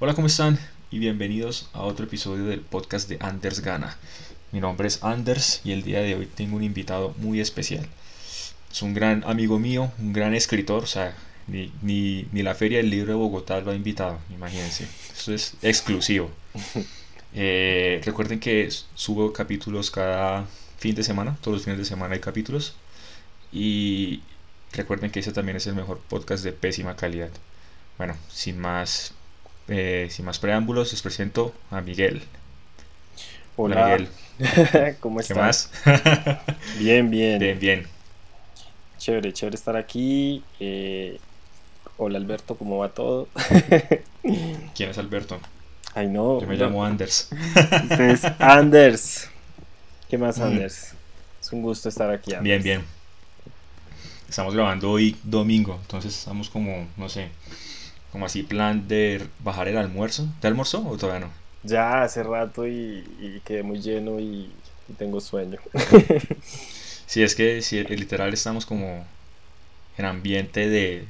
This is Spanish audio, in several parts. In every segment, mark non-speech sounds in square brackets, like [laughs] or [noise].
3, 2, 1. Hola, ¿cómo están? Y bienvenidos a otro episodio del podcast de Anders Gana. Mi nombre es Anders y el día de hoy tengo un invitado muy especial. Es un gran amigo mío, un gran escritor, o sea, ni, ni, ni la Feria del Libro de Bogotá lo ha invitado, imagínense. Esto es exclusivo. [laughs] Eh, recuerden que subo capítulos cada fin de semana, todos los fines de semana hay capítulos. Y recuerden que ese también es el mejor podcast de pésima calidad. Bueno, sin más, eh, sin más preámbulos, les presento a Miguel. Hola, Miguel. [laughs] ¿cómo ¿Qué estás? más? [laughs] Bien, bien, bien, bien. Chévere, chévere estar aquí. Eh, hola Alberto, ¿cómo va todo? [laughs] ¿Quién es Alberto? Ay, no. Yo me no, llamo Anders. Usted es Anders. ¿Qué más, Mm. Anders? Es un gusto estar aquí. Anders. Bien, bien. Estamos grabando hoy domingo, entonces estamos como, no sé, como así plan de bajar el almuerzo. ¿Te almorzó o todavía no? Ya hace rato y, y quedé muy lleno y, y tengo sueño. [laughs] Sí, es que sí, literal estamos como en ambiente de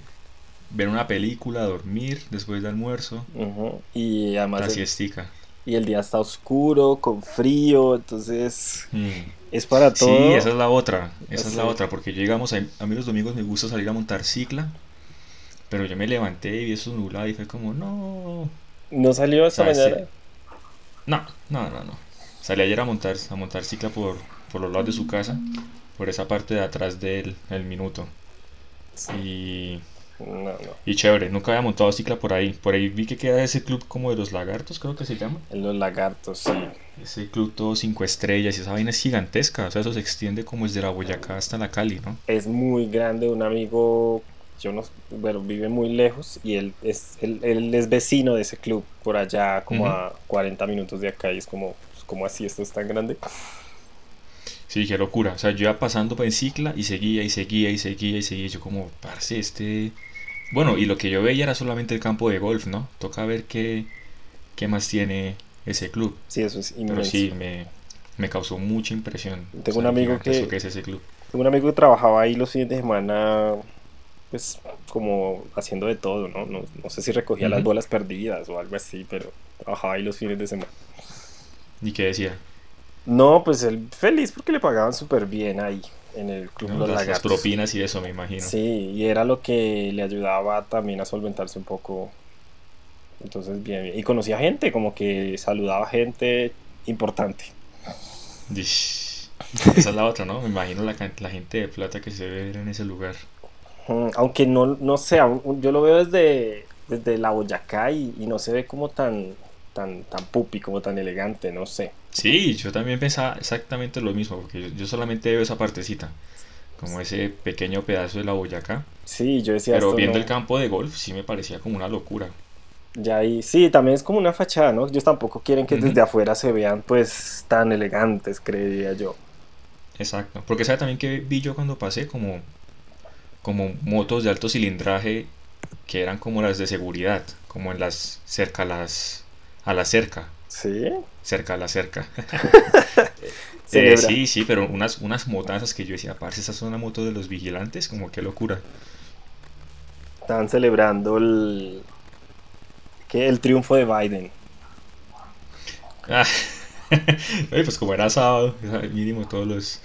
ver una película, dormir después del almuerzo, Ujú, Y además, la el, siestica. y el día está oscuro, con frío, entonces Mm. es para Sí, todo. esa es la otra, esa es la Sí. otra, porque llegamos, a, a mí los domingos me gusta salir a montar cicla, pero yo me levanté y vi eso nublado y fue como, no, ¿No salió esta sí. mañana? no, no, no, no. Salí ayer a montar, a montar cicla por, por los lados de su casa, por esa parte de atrás del el minuto. Y, No, no. y chévere, nunca había montado cicla por ahí. Por ahí vi que queda ese club como de los lagartos, creo que se llama. Los lagartos, sí. Ese club todo cinco estrellas y esa vaina es gigantesca. O sea, eso se extiende como desde la Boyacá hasta la Cali, ¿no? es muy grande, un amigo, yo no, bueno, vive muy lejos y él es, él, él es vecino de ese club, por allá como a 40 minutos de acá y es como, pues, como así esto es tan grande? Sí, qué locura. O sea, yo iba pasando en cicla y seguía y seguía y seguía y seguía. Yo como, parce, este... Bueno, y lo que yo veía era solamente el campo de golf, ¿no? Toca ver qué, qué más tiene ese club. Sí, eso es Pero inmenso. sí, me, me causó mucha impresión. Tengo o sea, un amigo gigantesco que- es ese club. Tengo un amigo que trabajaba ahí los fines de semana, pues como haciendo de todo, ¿no? No, no sé si recogía las bolas perdidas o algo así, pero trabajaba ahí los fines de semana. ¿Y qué decía? No, pues él feliz porque le pagaban súper bien ahí en el club ¿No? Los Las, propinas y eso, me imagino. Sí, y era lo que le ayudaba también a solventarse un poco. Entonces, bien, bien. Y conocía gente, como que saludaba gente importante. Esa es la otra, ¿no? Me imagino la, la gente de plata que se ve en ese lugar. Aunque no, no sé, yo lo veo desde, desde la Boyacá y, y no se ve como tan, tan, tan pupi, como tan elegante, no sé. Sí, yo también pensaba exactamente lo mismo, porque yo, solamente veo esa partecita, como ese pequeño pedazo de la Boyacá. Sí, yo decía Pero viendo no- el campo de golf sí me parecía como una locura. Ya ahí, sí, también es como una fachada, ¿no? Ellos tampoco quieren que desde afuera se vean pues tan elegantes, creería yo. Exacto. Porque sabe también que vi yo cuando pasé como, como motos de alto cilindraje que eran como las de seguridad, como en las cerca a las a la cerca, Sí, cerca a la cerca. [laughs] [laughs] Eh, sí, sí, pero unas unas motazas que yo decía, parce, esas son una moto de los vigilantes, como qué locura. estaban celebrando el, ¿qué? el triunfo de Biden. Ah, [laughs] pues como era sábado, mínimo todos los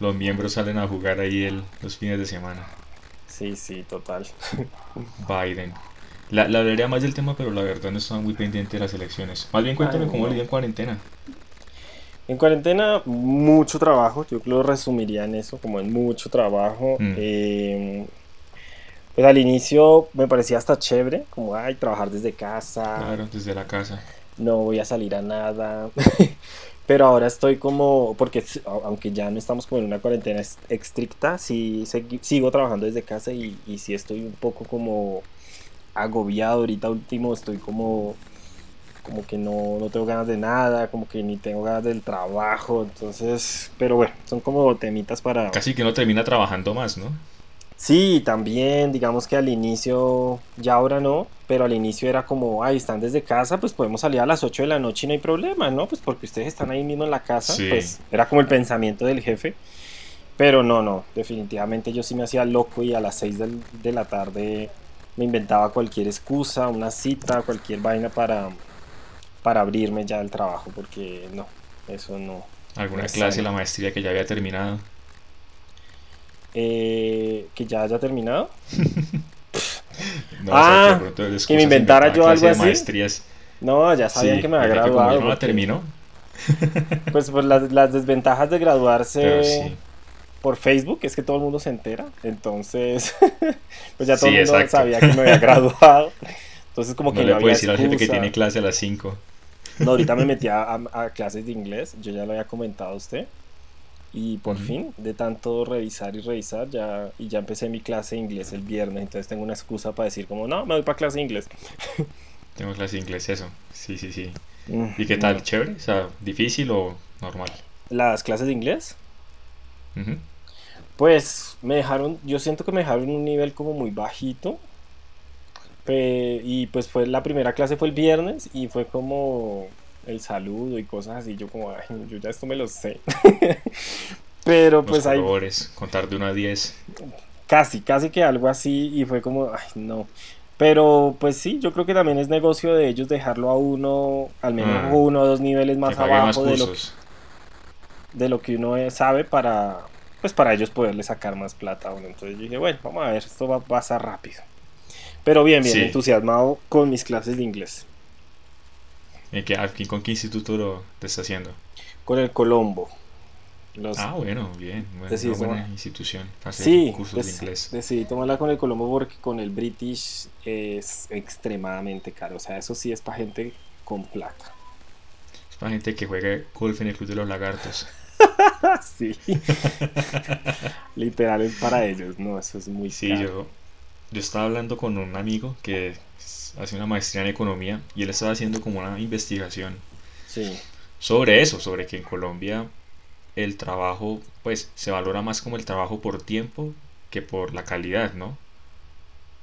los miembros salen a jugar ahí el, los fines de semana. Sí, sí, total. [laughs] Biden. La, la hablaría más del tema, pero la verdad no estaba muy pendiente de las elecciones. Más bien cuéntame Ay, cómo no. le en cuarentena. En cuarentena, mucho trabajo. Yo lo resumiría en eso, como en mucho trabajo. Mm. Eh, pues al inicio me parecía hasta chévere, como, ay, trabajar desde casa, Claro, desde la casa. no voy a salir a nada. [laughs] Pero ahora estoy como, porque aunque ya no estamos como en una cuarentena es- estricta, sí sigo trabajando desde casa y, y sí estoy un poco como agobiado. Ahorita último estoy como, como que no, no tengo ganas de nada, como que ni tengo ganas del trabajo. Entonces, pero bueno, son como temitas para... Casi que no termina trabajando más, ¿no? Sí, también, digamos que al inicio, ya ahora no, pero al inicio era como, ay, están desde casa, pues podemos salir a las 8 de la noche y no hay problema, ¿no? Pues porque ustedes están ahí mismo en la casa, Sí. pues era como el pensamiento del jefe. Pero no, no, definitivamente yo sí me hacía loco y a las 6 del- de la tarde me inventaba cualquier excusa, una cita, cualquier vaina para, para abrirme ya al trabajo, porque no, eso no. ¿Alguna no clase de la maestría que ya había terminado? Eh, que ya haya terminado. [laughs] No, Ah, o sea, que que me inventara yo algo así. maestrías. No, ya sabían Sí, que me había que graduado. no la terminó, [laughs] Pues, pues las, las desventajas de graduarse sí. por Facebook es que todo el mundo se entera. Entonces, [laughs] pues ya todo Sí, el mundo exacto. sabía que me había graduado. Entonces, como que No no, le había puedes decir al jefe que excusa. tiene clase a las 5. No, ahorita me metí a, a- a clases de inglés, yo ya lo había comentado a usted. Y por fin, de tanto revisar y revisar, ya, y ya empecé mi clase de inglés el viernes. Entonces tengo una excusa para decir como, no, me voy para clase de inglés. [laughs] Tengo clase de inglés, eso. Sí, sí, sí. Mm, ¿Y qué tal? no. ¿Chévere? O sea, ¿difícil o normal? Las clases de inglés, pues me dejaron, yo siento que me dejaron un nivel como muy bajito. Pe- y pues fue la primera clase fue el viernes y fue como el saludo y cosas así. Yo como, ay, yo ya esto me lo sé. [laughs] Pero Los pues ahí colores, contar de 1 a 10. Casi, casi que algo así y fue como, ay, no. Pero pues sí, yo creo que también es negocio de ellos dejarlo a uno, al menos Ah. uno o dos niveles más que abajo de lo, cursos. de lo que uno sabe para, pues para ellos poderle sacar más plata a uno. Entonces yo dije, bueno, vamos a ver, esto va a pasar rápido. Pero bien, bien, Sí. entusiasmado con mis clases de inglés. ¿En qué, aquí, ¿Con qué instituto lo te está haciendo? Con el Colombo. Los, Ah, bueno, bien. Bueno, Decidí una buena tomar- institución hacer sí, cursos de inglés. decidí tomarla con el Colombo porque con el British es extremadamente caro. O sea, eso sí es para gente con plata. Es para gente que juegue golf en el Club de los Lagartos. [laughs] sí. [laughs] Literal es para ellos, no, eso es muy Sí, caro. yo, yo estaba hablando con un amigo que hace una maestría en economía y él estaba haciendo como una investigación Sí, sobre eso, sobre que en Colombia el trabajo, pues, se valora más como el trabajo por tiempo que por la calidad, ¿no?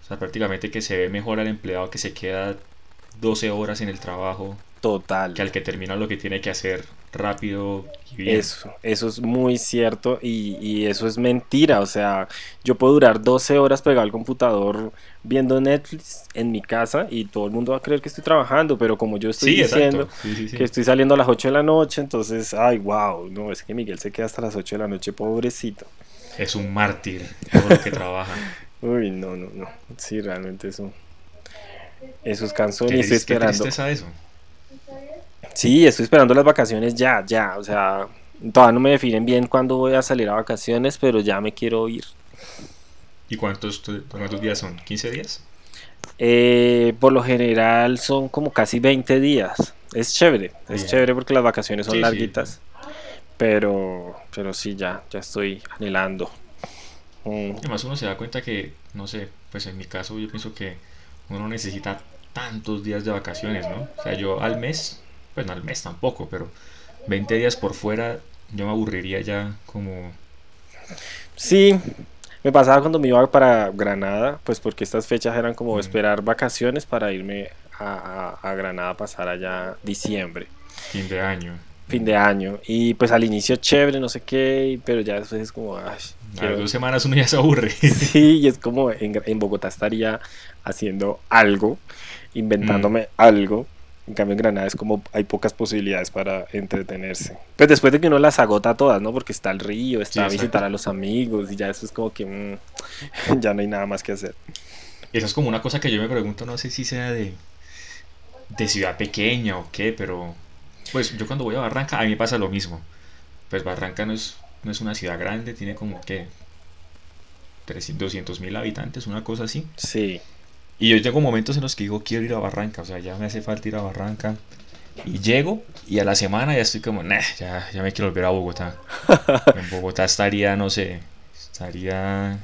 O sea, prácticamente que se ve mejor al empleado que se queda 12 horas en el trabajo total. que al que termina lo que tiene que hacer rápido y bien. Eso, eso es muy cierto y, y eso es mentira. O sea, yo puedo durar 12 horas pegado al computador viendo Netflix en mi casa y todo el mundo va a creer que estoy trabajando, pero como yo estoy Sí, diciendo. Sí, sí, que estoy saliendo a las 8 de la noche, entonces, ay, wow, no, es que Miguel se queda hasta las 8 de la noche, pobrecito. Es un mártir todo lo que trabaja. [laughs] Uy, no, no, no. Sí, realmente eso. Eso es cansón y estoy tris- qué esperando. tristeza eso. Sí, estoy esperando las vacaciones ya, ya. O sea, todavía no me definen bien cuándo voy a salir a vacaciones, pero ya me quiero ir. ¿Y cuántos, cuántos días son? ¿15 días? Eh, por lo general son como casi 20 días. Es chévere, es chévere porque las vacaciones son Sí, sí. larguitas. Pero, pero sí, ya, ya estoy anhelando. Mm, Además uno se da cuenta que, no sé, pues en mi caso yo pienso que uno no necesita tantos días de vacaciones, ¿no? O sea, yo al mes, pues no al mes tampoco, pero 20 días por fuera yo me aburriría ya como... Sí, me pasaba cuando me iba para Granada, pues porque estas fechas eran como Mm. esperar vacaciones para irme a, a- a Granada a pasar allá diciembre, fin de año. fin de año. Y pues al inicio chévere, no sé qué, pero ya después es como, ay, A quiero- dos semanas uno ya se aburre. [laughs] Sí, y es como en, en Bogotá estaría haciendo algo, Mm. inventándome algo. En cambio, en Granada es como hay pocas posibilidades para entretenerse. Pues después de que uno las agota todas, ¿no? Porque está el río, está exacto. visitar a los amigos y ya eso es como que mm, [laughs] ya no hay nada más que hacer. Eso es como una cosa que yo me pregunto, no sé si sea de, de ciudad pequeña o qué, pero pues yo cuando voy a Barranca a mí me pasa lo mismo. Pues Barranca no es, no es una ciudad grande, tiene como que 200 mil habitantes, una cosa así. Sí, Y yo tengo momentos en los que digo, quiero ir a Barranca, o sea, ya me hace falta ir a Barranca. Y llego y a la semana ya estoy como, nah, ya, ya me quiero volver a Bogotá. [laughs] En Bogotá estaría, no sé, estaría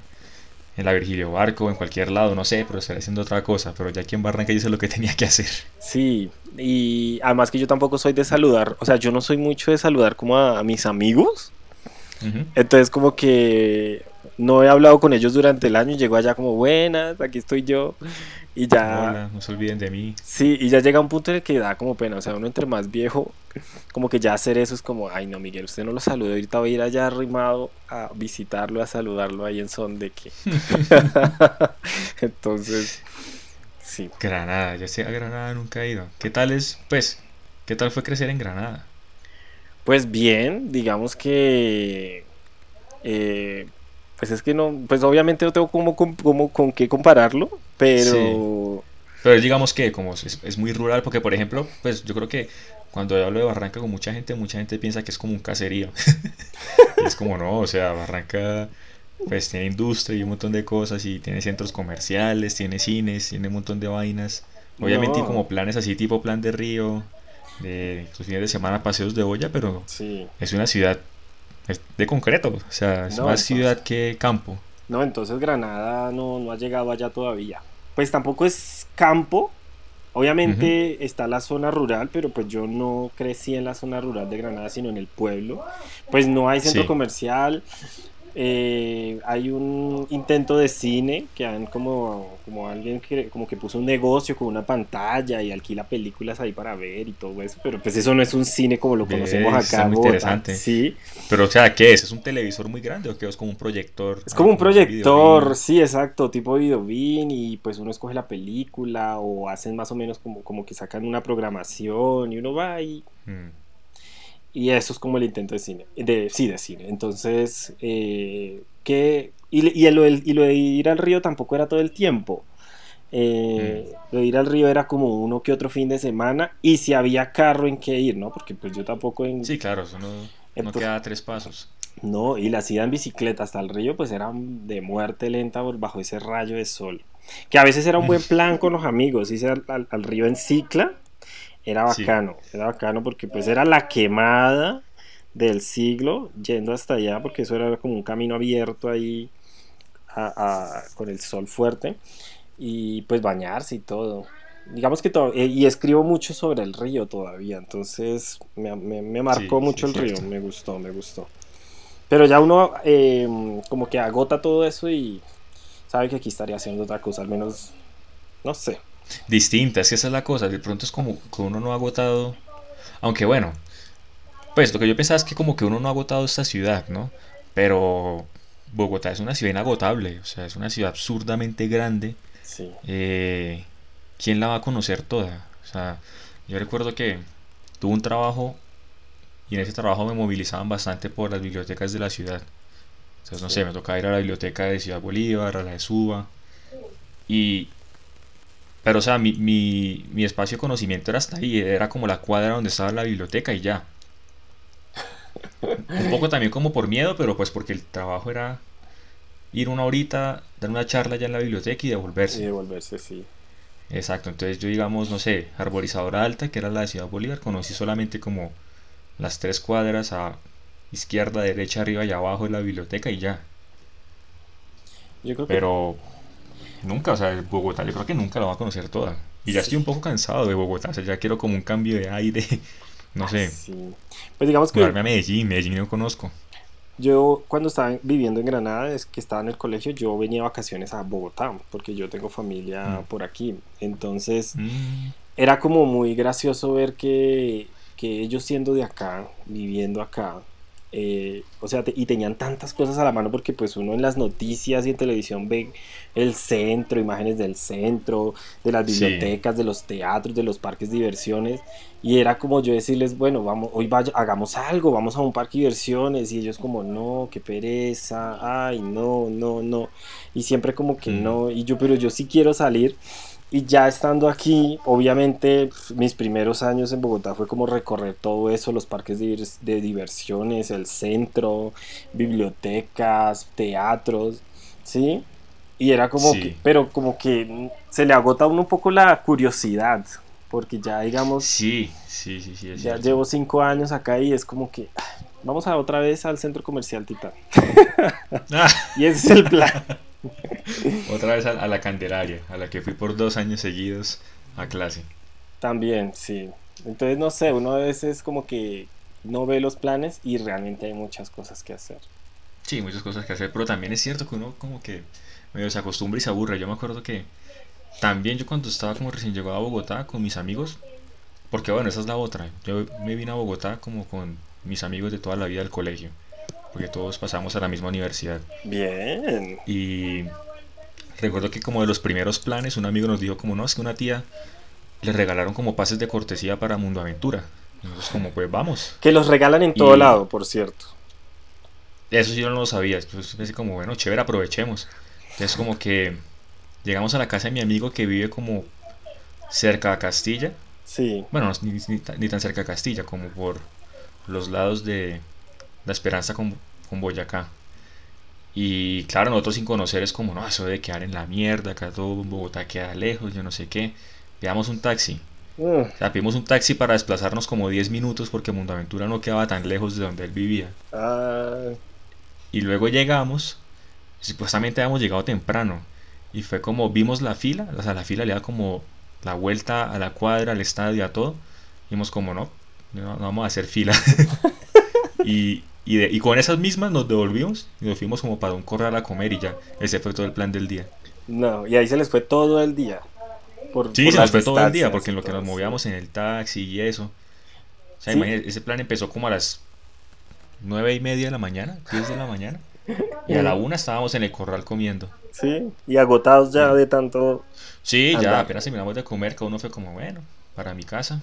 en la Virgilio Barco, en cualquier lado, no sé, pero estaría haciendo otra cosa. Pero ya aquí en Barranca hice lo que [laughs] tenía que hacer. sí. Y además que yo tampoco soy de saludar, o sea, yo no soy mucho de saludar como a, a mis amigos. Entonces como que no he hablado con ellos durante el año y llego allá como, buenas, aquí estoy yo. Y ya... Hola, no se olviden de mí. Sí, y ya llega un punto en el que da como pena, o sea, uno entre más viejo, como que ya hacer eso es como, ay no, Miguel, usted no lo saludó, ahorita voy a ir allá arrimado a visitarlo, a saludarlo ahí en son de que... [laughs] [laughs] Entonces, sí. Granada, ya sé, a Granada nunca he ido. ¿Qué tal es, pues, qué tal fue crecer en Granada? Pues bien, digamos que... eh, pues es que no, pues obviamente no tengo como, como, con qué compararlo, pero... Pero digamos que como es, es muy rural, porque por ejemplo, pues yo creo que cuando yo hablo de Barranca con mucha gente, mucha gente piensa que es como un caserío. Y [laughs] es como no, o sea, Barranca pues tiene industria y un montón de cosas y tiene centros comerciales, tiene cines, tiene un montón de vainas. Obviamente No. como planes así tipo plan de río, de los fines de semana paseos de olla, pero Sí. es una ciudad es de concreto, o sea, es No, más entonces- ciudad que campo. No, entonces Granada no, no ha llegado allá todavía. Pues tampoco es campo. Obviamente está la zona rural, pero pues yo no crecí en la zona rural de Granada, sino en el pueblo. Pues no hay centro Sí. comercial. eh, hay un intento de cine que han como, como alguien que como que puso un negocio con una pantalla y alquila películas ahí para ver y todo eso, pero pues eso no es un cine como lo conocemos está acá en muy Bogotá. interesante. Sí, Pero o sea, ¿qué es? ¿Es un televisor muy grande o qué es como un proyector? Es como un Ah, proyector, sí, exacto, tipo videobeam y pues uno escoge la película o hacen más o menos como, como que sacan una programación y uno va y, Mm. y eso es como el intento de cine, de, sí, de cine. Entonces, eh, que, y, y, lo, y lo de ir al río tampoco era todo el tiempo. Eh, Lo de ir al río era como uno que otro fin de semana y si había carro en que ir, ¿no? Porque pues yo tampoco en... Sí, claro, eso no, no queda tres pasos. No, y la ida en bicicleta hasta el río, pues era de muerte lenta bajo ese rayo de sol. Que a veces era un buen plan [laughs] con los amigos, irse al, al- al río en cicla, era Sí. bacano, era bacano porque pues era la quemada del siglo yendo hasta allá, porque eso era como un camino abierto ahí a- a- con el sol fuerte y pues bañarse y todo. Digamos que todo, eh, y escribo mucho sobre el río todavía, entonces me, me- me marcó Sí, mucho sí, el río, cierto. me gustó, me gustó. Pero ya uno eh, como que agota todo eso y sabe que aquí estaría haciendo otra cosa, al menos, no sé. Distinta, es que esa es la cosa. De pronto es como que uno no ha agotado. Aunque bueno, pues lo que yo pensaba es que como que uno no ha agotado esta ciudad, ¿no? Pero Bogotá es una ciudad inagotable, o sea, es una ciudad absurdamente grande. Sí, Eh, ¿Quién la va a conocer toda? O sea, yo recuerdo que tuve un trabajo y en ese trabajo me movilizaban bastante por las bibliotecas de la ciudad. Entonces, no Sí. sé, me tocaba ir a la biblioteca de Ciudad Bolívar, a la de Suba. Y... Pero, o sea, mi, mi, mi espacio de conocimiento era hasta ahí, era como la cuadra donde estaba la biblioteca y ya. Un poco también como por miedo, pero pues porque el trabajo era ir una horita, dar una charla ya en la biblioteca y devolverse. y devolverse, sí. Exacto, entonces yo digamos, no sé, Arborizadora Alta, que era la de Ciudad Bolívar, conocí solamente como las tres cuadras a izquierda, derecha, arriba y abajo de la biblioteca y ya. Yo creo que Pero nunca, o sea, Bogotá yo creo que nunca la voy a conocer toda. Y ya Sí. estoy un poco cansado de Bogotá, o sea, ya quiero como un cambio de aire, no sé, sí. Pues digamos que mudarme a Medellín, Medellín no conozco. Yo cuando estaba viviendo en Granada, es que estaba en el colegio, yo venía de vacaciones a Bogotá, porque yo tengo familia Mm. por aquí. Entonces Mm, era como muy gracioso ver que, que ellos siendo de acá, viviendo acá, eh, o sea, te- y tenían tantas cosas a la mano porque pues uno en las noticias y en televisión ve el centro, imágenes del centro, de las Sí. bibliotecas, de los teatros, de los parques de diversiones, y era como yo decirles, bueno, vamos, hoy vaya, hagamos algo, vamos a un parque de diversiones, y ellos como, no, qué pereza, ay, no, no, no, y siempre como que Mm. no, y yo, pero yo sí quiero salir, y ya estando aquí, obviamente mis primeros años en Bogotá fue como recorrer todo eso, los parques de, de diversiones, el centro, bibliotecas, teatros, ¿sí? Y era como Sí. que, pero como que se le agota a uno un poco la curiosidad, porque ya digamos, Sí, sí, sí, sí, es ya cierto. llevo cinco años acá y es como que, ah, vamos a otra vez al centro comercial Titán. Ah, [laughs] [laughs] Y ese es el plan. Otra vez a, a la Candelaria, a la que fui por dos años seguidos a clase. También, sí. Entonces, no sé, uno a veces como que no ve los planes y realmente hay muchas cosas que hacer. Sí, muchas cosas que hacer, pero también es cierto que uno como que medio se acostumbra y se aburre. Yo me acuerdo que también yo cuando estaba como recién llegado a Bogotá con mis amigos, porque bueno, esa es la otra. Yo me vine a Bogotá como con mis amigos de toda la vida del colegio, porque todos pasamos a la misma universidad. Bien. Y recuerdo que como de los primeros planes, un amigo nos dijo como, no, es que una tía le regalaron como pases de cortesía para Mundo Aventura. Entonces como, pues vamos. Que los regalan en todo Y- lado, por cierto. Eso yo no lo sabía. Entonces pensé como, bueno, chévere, aprovechemos. Entonces como que llegamos a la casa de mi amigo que vive como cerca a Castilla. Sí. Bueno, no, ni, ni tan- ni tan cerca a Castilla, como por los lados de La Esperanza con, con Boyacá. Y claro, nosotros sin conocer es como, no, eso debe quedar en la mierda, acá todo Bogotá queda lejos, yo no sé qué. Veamos un taxi. Mm, O sea, pedimos un taxi para desplazarnos como 10 minutos porque Mundo Aventura no quedaba tan lejos de donde él vivía. ah, Y luego llegamos, supuestamente habíamos llegado temprano. Y fue como vimos la fila, o sea, la fila le da como la vuelta a la cuadra, al estadio, a todo. Y vimos como no, no, no vamos a hacer fila. [laughs] y, y, de- y con esas mismas nos devolvimos y nos fuimos como para un corral a comer y ya. Ese fue todo el plan del día. no, y ahí se les fue todo el día. Por, Sí, por se nos fue todo el día porque en lo que nos movíamos en el taxi y eso. O sea, Sí. imagínate, ese plan empezó como a las nueve y media de la mañana, 10 de la mañana. Y a la [laughs] una estábamos en el corral comiendo. Sí, y agotados ya de tanto... Sí, ya apenas terminamos de comer, cada uno fue como, bueno, para mi casa.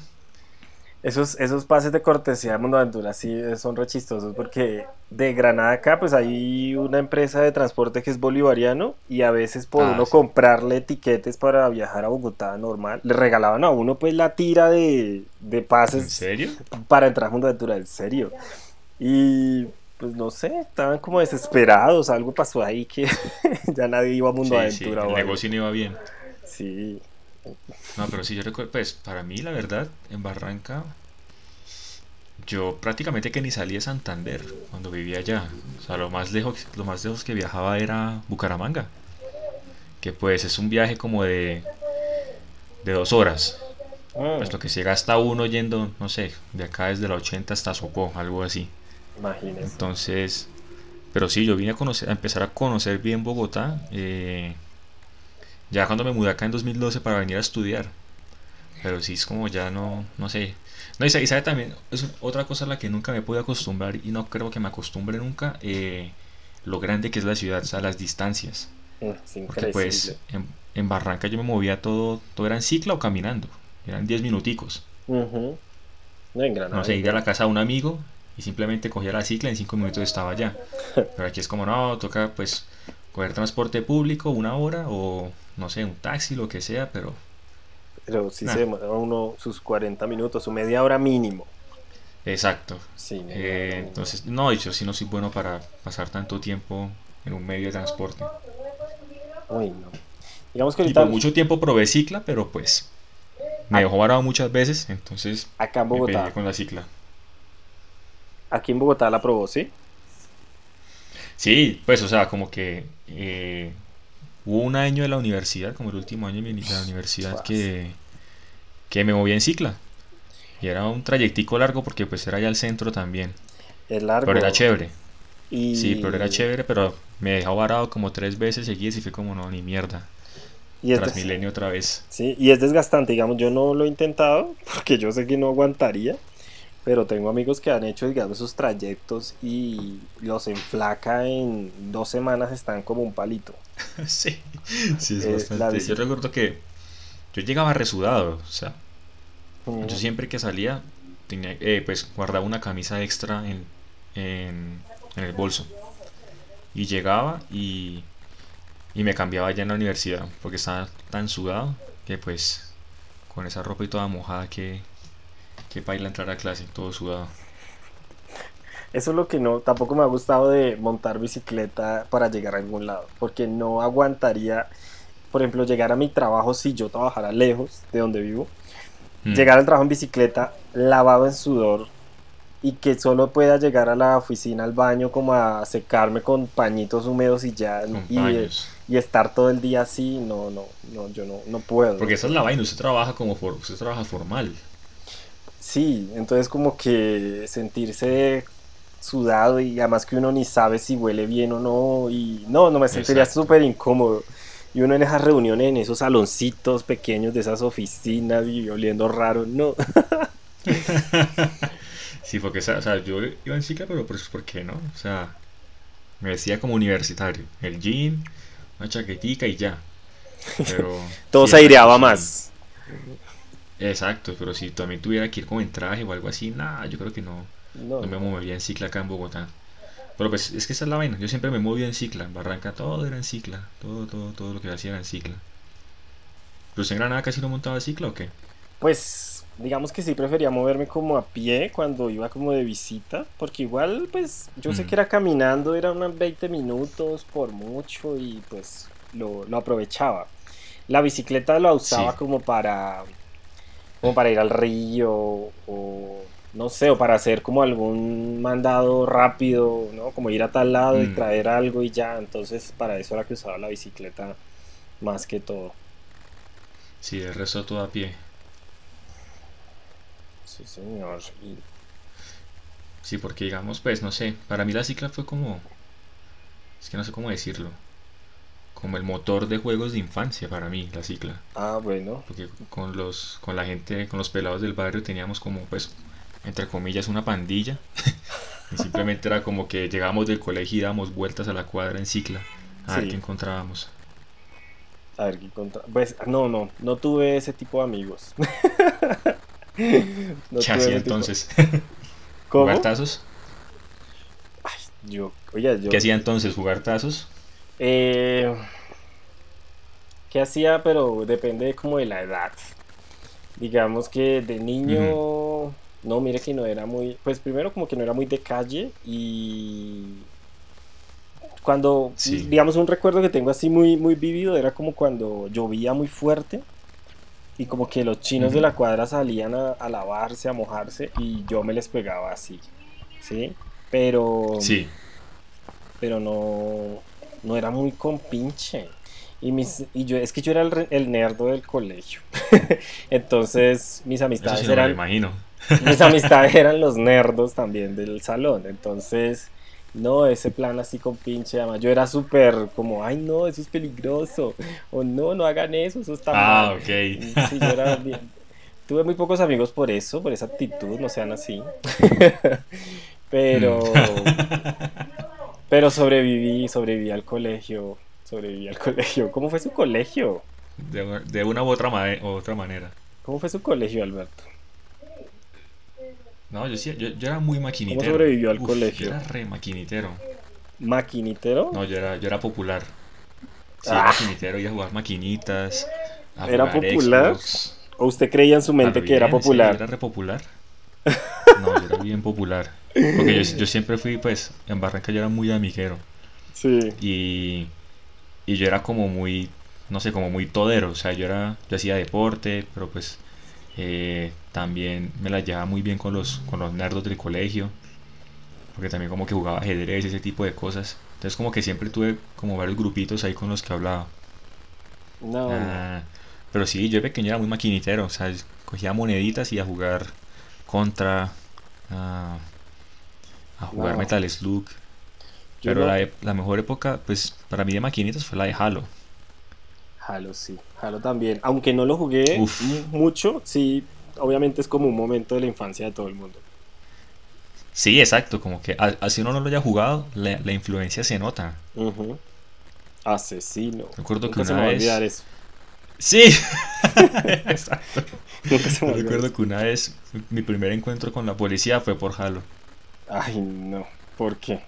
Esos, esos pases de cortesía de Mundo Aventura sí son re chistosos porque de Granada acá pues hay una empresa de transporte que es bolivariano y a veces por Ah, uno sí. comprarle etiquetes para viajar a Bogotá normal, le regalaban a uno pues la tira de, de ¿En pases serio? para entrar a Mundo Aventura, en serio. Y pues no sé, estaban como desesperados, algo pasó ahí que [laughs] ya nadie iba a Mundo Sí, sí, Aventura. el negocio no iba bien. Sí, No, pero sí, yo recuerdo, pues para mí, la verdad, en Barranca, yo prácticamente que ni salí de Santander cuando vivía allá. O sea, lo más lejos, lo más lejos que viajaba era Bucaramanga. Que pues es un viaje como de, de dos horas. Mm, Pues lo que se gasta uno yendo, no sé, de acá desde la 80 hasta Sopó, algo así. imagínense. Entonces, pero sí, yo vine a conocer, a empezar a conocer bien Bogotá. eh, ya cuando me mudé acá en 2012 para venir a estudiar. Pero sí es como ya no, no sé. No, y sabe, y sabe también, es otra cosa a la que nunca me pude acostumbrar y no creo que me acostumbre nunca, eh, lo grande que es la ciudad, o sea, las distancias. Mm, Porque pues en, en Barranca yo me movía todo, todo era en cicla o caminando. Eran 10 minuticos. No, en Granada. No sé, ir a la casa de un amigo y simplemente cogía la cicla y en 5 minutos estaba allá. [laughs] Pero aquí es como, no, toca pues coger transporte público una hora o no sé, un taxi, lo que sea, pero Pero sí Nah. se demora uno sus 40 minutos, su media hora mínimo. exacto. Sí, Eh, entonces, no, yo sí no soy bueno para pasar tanto tiempo en un medio de transporte. Uy, no. Digamos que Y ahorita por mucho tiempo probé cicla, pero pues me dejó varado muchas veces, entonces acá en me Bogotá, pegué con la cicla. aquí en Bogotá la probó, ¿sí? Sí, pues, o sea, como que eh, hubo un año de la universidad, como el último año de la universidad, que, que me moví en cicla. Y era un trayectico largo porque pues era allá al centro también. Es largo. Pero era chévere. Y... Sí, pero era chévere, pero me dejó varado como tres veces seguidas y fue como no, ni mierda. Y es, des- Transmilenio otra vez. sí, y es desgastante, digamos, yo no lo he intentado [laughs] porque yo sé que no aguantaría, pero tengo amigos que han hecho, digamos, esos trayectos y los enflaca en dos semanas, están como un palito. [laughs] sí, sí, es Eh, bastante. Yo recuerdo que yo llegaba resudado, o sea, Mm, yo siempre que salía, tenía, eh, pues guardaba una camisa extra en, en, en el bolso. Y llegaba y, y me cambiaba ya en la universidad, porque estaba tan sudado que pues con esa ropa y toda mojada que, que para entrar a clase, todo sudado. Eso es lo que no, tampoco me ha gustado de montar bicicleta para llegar a algún lado, porque no aguantaría, por ejemplo, llegar a mi trabajo si yo trabajara lejos de donde vivo, Mm. llegar al trabajo en bicicleta lavado en sudor y que solo pueda llegar a la oficina, al baño, como a secarme con pañitos húmedos y ya, y, paños. y estar todo el día así, no, no, no, yo no, no puedo. Porque esa es la vaina, usted trabaja como for- usted trabaja formal. Sí, entonces como que sentirse sudado y además que uno ni sabe si huele bien o no y no, no me sentiría súper incómodo. Y uno en esas reuniones, en esos saloncitos pequeños de esas oficinas y oliendo raro, no. [laughs] sí, porque o sea, yo iba en cicla, pero ¿por qué no? O sea, me vestía como universitario. El jean, una chaquetica y ya. [laughs] Pero, Todo se aireaba más. Exacto, pero si también tuviera que ir como en traje o algo así, nada, yo creo que no, no, me movería en cicla acá en Bogotá. Pero pues es que esa es la vaina, yo siempre me movía en cicla, Barranca todo era en cicla, todo, todo, todo lo que hacía era en cicla. ¿Pero en Granada casi no montaba cicla o qué? Pues digamos que sí prefería moverme como a pie cuando iba como de visita, porque igual pues yo sé mm. que era caminando, era unos 20 minutos por mucho y pues lo, aprovechaba. La bicicleta la usaba como para como para ir al río o no sé, o para hacer como algún mandado rápido, ¿no? Como ir a tal lado y mm. traer algo y ya. Entonces, para eso era que usaba la bicicleta más que todo. Sí, el resto todo a pie. Sí, señor. Sí, porque digamos, pues, no sé, para mí la cicla fue como... Es que no sé cómo decirlo como el motor de juegos de infancia para mí, la cicla. Ah, bueno. Porque con los con la gente, con los pelados del barrio teníamos como pues entre comillas una pandilla. [laughs] y simplemente era como que llegábamos del colegio y dábamos vueltas a la cuadra en cicla a ver qué encontrábamos. A ver qué encontrábamos. Pues no, no, no tuve ese tipo de amigos. [laughs] ¿Qué hacía entonces? ¿Jugar tazos? Ay, yo, oye, yo... ¿Qué hacía entonces? ¿Jugar tazos? Eh, ¿Qué hacía? Pero depende como de la edad. Digamos que de niño, no, mire que no era muy, pues primero como que no era muy de calle y cuando, digamos, un recuerdo que tengo así muy, muy vivido era como cuando llovía muy fuerte y como que los chinos de la cuadra salían a, a, lavarse, a mojarse y yo me les pegaba así, ¿sí? Pero... Sí. Pero no, no era muy compinche. Y, mis, y yo, es que yo era el, el nerdo del colegio. [laughs] Entonces, mis amistades eran. Me imagino. mis amistades [laughs] eran los nerdos también del salón. Entonces, no, ese plan así con pinche. Además, yo era súper como, ay, no, eso es peligroso. O no, no hagan eso, eso está ah, mal. ok. Sí, yo era bien. Tuve muy pocos amigos por eso, por esa actitud, no sean así. [laughs] Pero. Pero sobreviví, sobreviví al colegio, sobreviví al [laughs] colegio. ¿Cómo fue su colegio? De, una u otra, otra manera. ¿Cómo fue su colegio, Alberto? No, yo, sí, yo, era muy maquinitero. ¿Cómo sobrevivió al colegio? Yo era re maquinitero. ¿Maquinitero? No, yo era, yo era popular. Sí, ah. maquinitero, iba a jugar maquinitas. ¿Era popular? ¿O usted creía en su mente que era popular? era re popular. [laughs] No, yo era bien popular. Porque yo, siempre fui, pues, en Barranca yo era muy amiguero. Sí. Y, y yo era como muy, no sé, como muy todero. O sea, yo era, yo hacía deporte, pero pues eh, también me la llevaba muy bien con los, con los nerdos del colegio. Porque también como que jugaba ajedrez, ese tipo de cosas. Entonces como que siempre tuve como varios grupitos ahí con los que hablaba. No. Ah, pero sí, yo de pequeño era muy maquinitero. O sea, cogía moneditas y a jugar contra... A jugar Metal Slug. Pero la, mejor época, pues para mí de maquinitas fue la de Halo. Halo, sí. Halo también. Aunque no lo jugué mucho, sí, obviamente es como un momento de la infancia de todo el mundo. Sí, exacto. Como que así uno no lo haya jugado, la, influencia se nota. Asesino. Recuerdo que una vez. eso. Sí, [laughs] exacto. Recuerdo que una vez mi primer encuentro con la policía fue por Halo. Ay, no. ¿Por qué?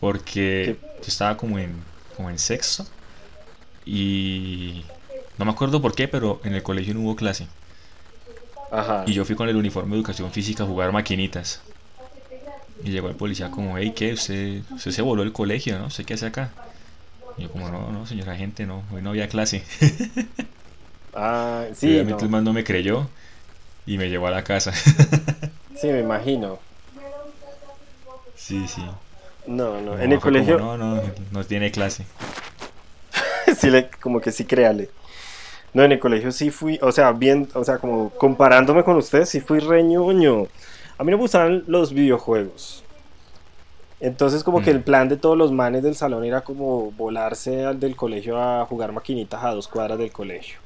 Porque yo estaba como en, como en sexto y no me acuerdo por qué, pero en el colegio no hubo clase. Ajá. Y yo fui con el uniforme de educación física a jugar maquinitas. Y llegó el policía como, hey, ¿qué? Usted, usted se voló el colegio, ¿no? ¿Sé qué hace acá? Yo como, no, no, señora gente, no, hoy no había clase. [laughs] ah, sí. obviamente el man no me creyó y me llevó a la casa. sí, me imagino. Sí, sí. No, no, en el colegio. no, no, no tiene clase. [laughs] sí, le, como que sí, créale. No, en el colegio sí fui, o sea, bien, o sea, como comparándome con ustedes, sí fui reñoño. A mí no me gustaban los videojuegos. Entonces como que Mm. el plan de todos los manes del salón era como volarse al del colegio a jugar maquinitas a dos cuadras del colegio.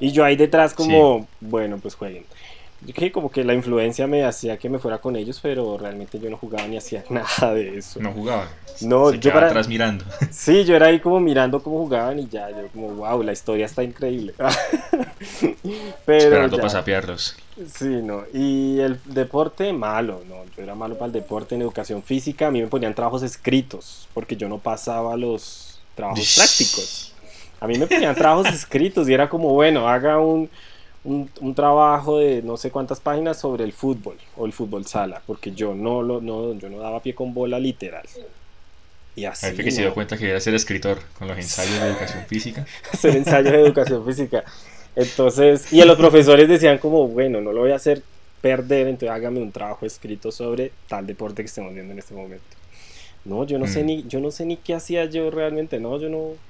Y yo ahí detrás como, bueno, pues jueguen. Yo que como que la influencia me hacía que me fuera con ellos, pero realmente yo no jugaba ni hacía [laughs] nada de eso. No jugaba. No, Se yo para- atrás mirando. [laughs] Sí, yo era ahí como mirando cómo jugaban y ya, yo como, wow, la historia está increíble. [laughs] pero esperando ya. para sapearlos. Sí, no. Y el deporte, malo, no. Yo era malo para el deporte en educación física. A mí me ponían trabajos escritos porque yo no pasaba los trabajos prácticos. A mí me ponían trabajos escritos y era como, bueno, haga un, un, un trabajo de no sé cuántas páginas sobre el fútbol o el fútbol sala, porque yo no, lo, no, yo no daba pie con bola literal. Y así. Fue que se ¿no? dio cuenta que era ser escritor con los ensayos de educación [laughs] física. hacer ensayos de educación física. Entonces, y a los profesores decían como, bueno, no lo voy a hacer perder, entonces hágame un trabajo escrito sobre tal deporte que estemos viendo en este momento. No, yo no sé Mm. ni, yo no sé ni qué hacía yo realmente, no, yo no,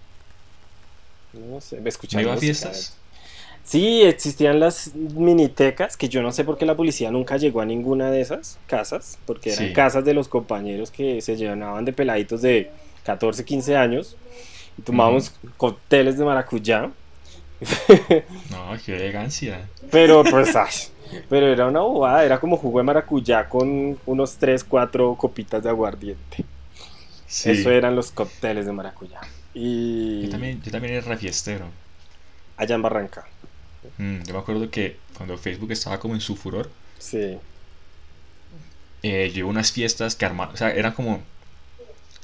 no sé, me escuchaba ¿No iba a fiestas? Sí, existían las minitecas, que yo no sé por qué la policía nunca llegó a ninguna de esas casas, porque eran Sí. casas de los compañeros que se llenaban de peladitos de 14, 15 años, y tomábamos cócteles de maracuyá, No, qué elegancia. pero pues, ay, pero era una bobada, era como jugo de maracuyá con unos 3, 4 copitas de aguardiente. Sí. Eso eran los cócteles de maracuyá. Y Yo también, yo también era refiestero. allá en Barranca, Mm, yo me acuerdo que cuando Facebook estaba como en su furor, sí. eh, yo iba a unas fiestas que armaban, o sea, eran como,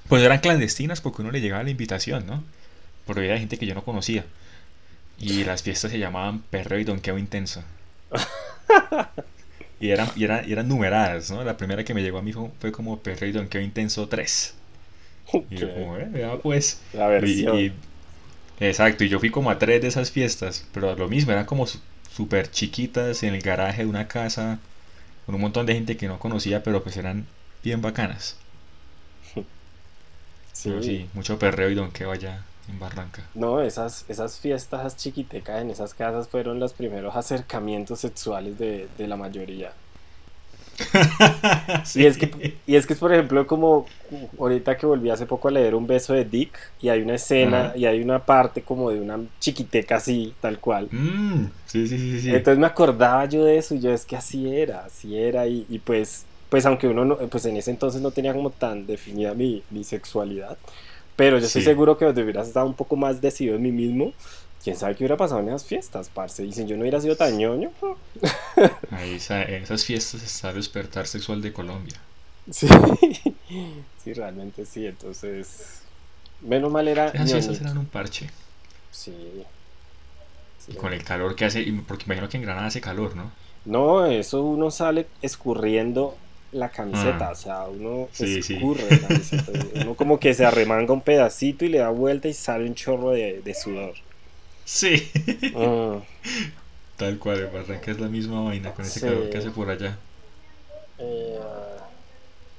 pues eran clandestinas porque uno le llegaba la invitación, ¿no? Porque había gente que yo no conocía. Y las fiestas se llamaban Perreo y Donqueo Intenso. [laughs] Y eran, y, eran, y eran numeradas, ¿no? La primera que me llegó a mí fue, fue como Perreo y Donqueo Intenso 3. Y yo Ok, como, eh, vea pues. La Y- versión. y- exacto, y yo fui como a tres de esas fiestas, pero lo mismo, eran como súper chiquitas en el garaje de una casa, con un montón de gente que no conocía, pero pues eran bien bacanas. [laughs] Pero sí, mucho perreo y donqueo allá en Barranca. No, esas, esas fiestas chiquitecas en esas casas fueron los primeros acercamientos sexuales de, de la mayoría. [laughs] Y es que, y es que es por ejemplo como ahorita que volví hace poco a leer un beso de Dick y hay una escena Ajá. y hay una parte como de una chiquiteca así, tal cual. Mm, sí, sí, sí, sí. Entonces me acordaba yo de eso y yo es que así era, así era y, y pues, pues aunque uno no, pues en ese entonces no tenía como tan definida mi, mi sexualidad, pero yo estoy Sí. seguro que donde hubieras estado un poco más decidido en mí mismo, quién sabe qué hubiera pasado en esas fiestas, parce, y si yo no hubiera sido tan ñoño, [laughs] Ahí en esas fiestas está el despertar sexual de Colombia. sí, [laughs] sí, realmente sí, entonces, menos mal era Esas fiestas eran un parche. Sí. Sí. Y con el calor que hace, porque imagino que en Granada hace calor, ¿no? No, eso uno sale escurriendo la camiseta, Ah. o sea, uno Sí, sí. escurre la camiseta. Uno como que se arremanga un pedacito y le da vuelta y sale un chorro de, de sudor. Sí. Mm, Tal cual, en Barranca es la misma vaina con ese Sí. calor que hace por allá. eh,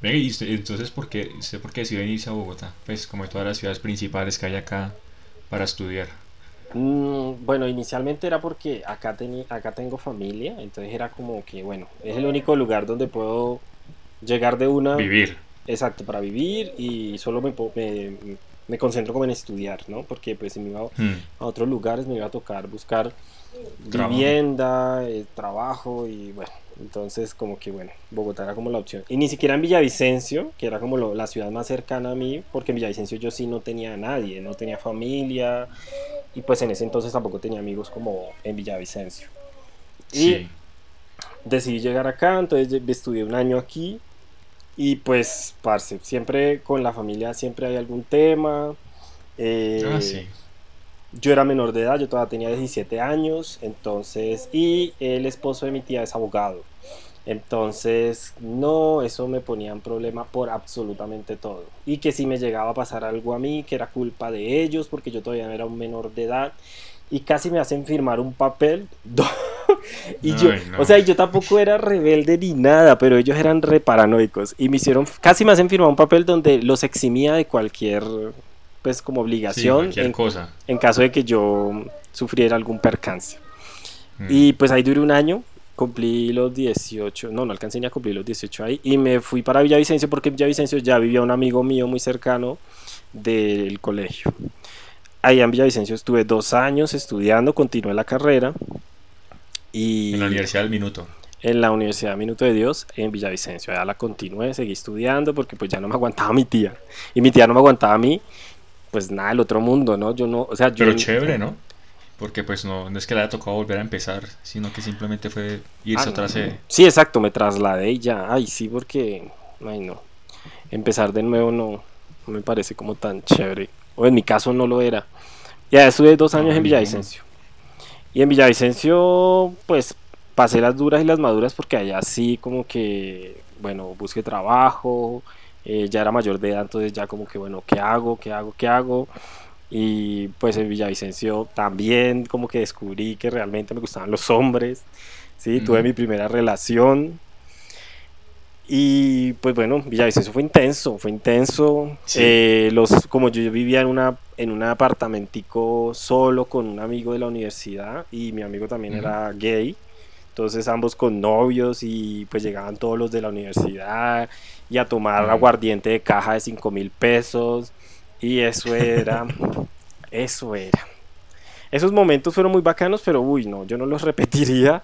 Venga, y entonces, ¿por qué, usted por qué decidió venirse a Bogotá? Pues como de todas las ciudades principales que hay acá para estudiar. mm, bueno, inicialmente era porque acá, acá tengo familia, entonces era como que, bueno, es el único lugar donde puedo llegar de una... Vivir. Exacto, para vivir y solo me, me, me concentro como en estudiar, ¿no? Porque pues si me iba Hmm. a otros lugares me iba a tocar buscar Trabajo. vivienda, eh, trabajo y bueno, entonces como que bueno, Bogotá era como la opción. Y ni siquiera en Villavicencio, que era como lo- la ciudad más cercana a mí, porque en Villavicencio yo sí no tenía a nadie, no tenía familia y pues en ese entonces tampoco tenía amigos como en Villavicencio. Y Sí. decidí llegar acá, entonces estudié un año aquí y pues, parce, siempre con la familia siempre hay algún tema. eh, Ah, sí. yo era menor de edad, yo todavía tenía 17 años, entonces, y el esposo de mi tía es abogado. Entonces, no, eso me ponía en problema por absolutamente todo. Y que si me llegaba a pasar algo a mí, que era culpa de ellos, porque yo todavía no era un menor de edad, y casi me hacen firmar un papel. [laughs] [laughs] y yo, Ay, no. o sea, yo tampoco era rebelde ni nada, pero ellos eran re paranoicos. Y me hicieron, casi me hacen firmar un papel donde los eximía de cualquier, pues, como Sí, obligación cualquier en, cosa. en caso de que yo sufriera algún percance. Hmm. Y pues ahí duré un año cumplí los 18, no, no alcancé ni a cumplir los 18 ahí, y me fui para Villavicencio porque en Villavicencio ya vivía un amigo mío muy cercano del colegio. Ahí en Villavicencio estuve dos años estudiando, continué la carrera. Y en la Universidad del Minuto. En la Universidad Minuto de Dios, en Villavicencio. Ya la continué, seguí estudiando porque pues ya no me aguantaba mi tía. Y mi tía no me aguantaba a mí. Pues nada, el otro mundo, ¿no? Yo no, o sea, yo... Pero chévere, ¿no? Porque pues no, no es que le haya tocado volver a empezar, sino que simplemente fue irse Ah, otra no. sede. Sí, exacto, me trasladé y ya. Ay, sí, porque... Ay, no. Empezar de nuevo no, no me parece como tan chévere. O en mi caso no lo era. Ya estuve dos años en. Villavicencio. Y en Villavicencio, pues pasé las duras y las maduras porque allá sí como que, bueno, busqué trabajo, eh, ya era mayor de edad, entonces ya como que, bueno, ¿qué hago? ¿Qué hago? ¿Qué hago? Y pues en Villavicencio también como que descubrí que realmente me gustaban los hombres, ¿sí? Tuve mi primera relación. Y pues bueno, Villavicencio fue intenso, fue intenso. Sí. Eh, los, como yo vivía en, una, en un apartamentico solo con un amigo de la universidad y mi amigo también era gay. Entonces ambos con novios y pues llegaban todos los de la universidad y a tomar Ujú. aguardiente de caja de 5 mil pesos. Y eso era, [laughs] eso era. Esos momentos fueron muy bacanos, pero uy, no, yo no los repetiría.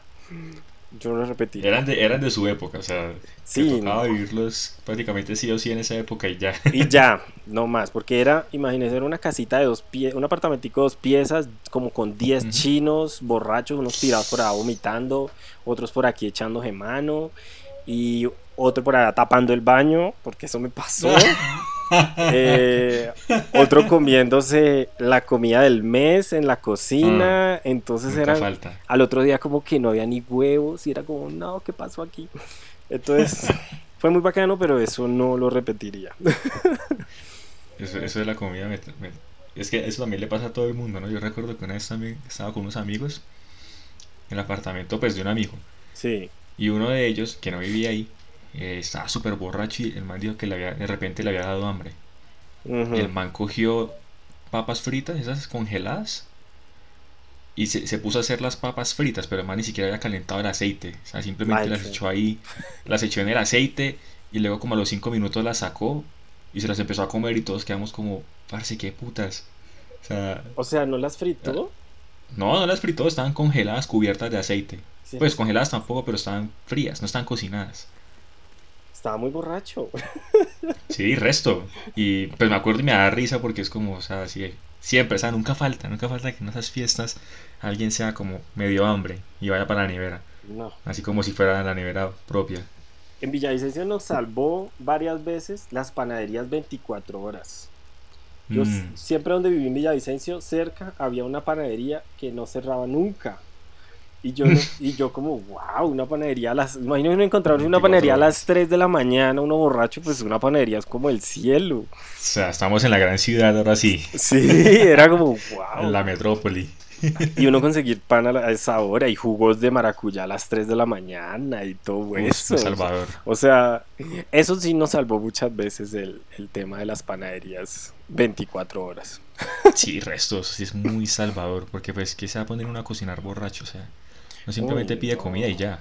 Yo no repetiría. Eran de, eran de su época, o sea, Sí, te tocaba no. vivirlos prácticamente sí o sí en esa época y ya. Y ya, [laughs] no más, porque era, imagínense, era una casita de dos piezas, un apartamentico de dos piezas, como con 10 Ujú. chinos borrachos, unos tirados por allá vomitando, otros por aquí echándose mano, y otro por allá tapando el baño, porque eso me pasó. [laughs] Eh, otro comiéndose la comida del mes en la cocina, entonces Nunca eran, falta. al otro día como que no había ni huevos y era como, no, ¿qué pasó aquí? Entonces [laughs] fue muy bacano, pero eso no lo repetiría. [laughs] Eso, eso de la comida me- me- es que eso también le pasa a todo el mundo, ¿no? Yo recuerdo que una vez también estaba con unos amigos en el apartamento pues de un amigo Sí, y uno de ellos que no vivía ahí eh, estaba súper borracho y el man dijo que le había, de repente le había dado hambre. el man cogió papas fritas, esas congeladas, y se, se puso a hacer las papas fritas, pero el man ni siquiera había calentado el aceite. O sea, simplemente Ay, las sí. echó ahí, las echó en el aceite, y luego como a los 5 minutos las sacó y se las empezó a comer y todos quedamos como, parce, qué putas. O sea, O sea, ¿no las fritó? no, no las fritó, estaban congeladas, cubiertas de aceite. Sí. Pues congeladas tampoco, pero estaban frías, no estaban cocinadas. Estaba muy borracho. [laughs] Sí, resto. Y pues me acuerdo y me da risa porque es como, o sea, siempre, o sea, nunca falta, nunca falta que en esas fiestas alguien sea como medio hambre y vaya para la nevera, No. así como si fuera la nevera propia. En Villavicencio nos salvó varias veces las panaderías 24 horas. Yo Mm, siempre donde viví en Villavicencio, cerca había una panadería que no cerraba nunca. Y yo, no- [laughs] y yo como, wow, una panadería a las... Imagino uno una 24 panadería a las 3 de la mañana, uno borracho, pues una panadería es como el cielo. O sea, estamos en la gran ciudad ahora sí, Sí, [laughs] era como, en wow. la metrópoli. Y uno conseguir pan a, esa hora y jugos de maracuyá a las 3 de la mañana y todo Uf, eso. El Salvador. O sea, eso sí nos salvó muchas veces el, el tema de las panaderías 24 horas. Sí, restos, sí es muy Salvador, porque pues, ¿qué se va a poner uno a cocinar borracho? O sea, no simplemente Uy, pide no. comida y ya.